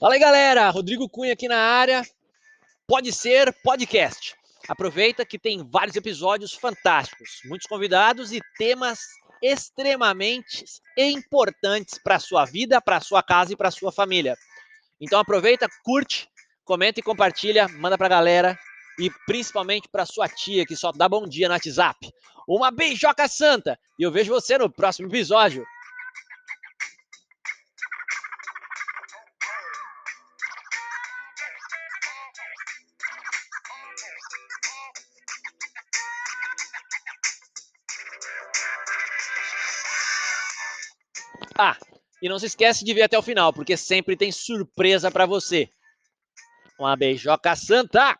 Fala aí, galera. Rodrigo Cunha aqui na área. Pode ser podcast. Aproveita que tem vários episódios fantásticos, muitos convidados e temas extremamente importantes para a sua vida, para a sua casa e para a sua família. Então aproveita, curte, comenta e compartilha, manda para a galera e principalmente para sua tia que só dá bom dia no WhatsApp. Uma beijoca santa e eu vejo você no próximo episódio. Ah, e não se esquece de ver até o final, porque sempre tem surpresa para você. Uma beijoca santa!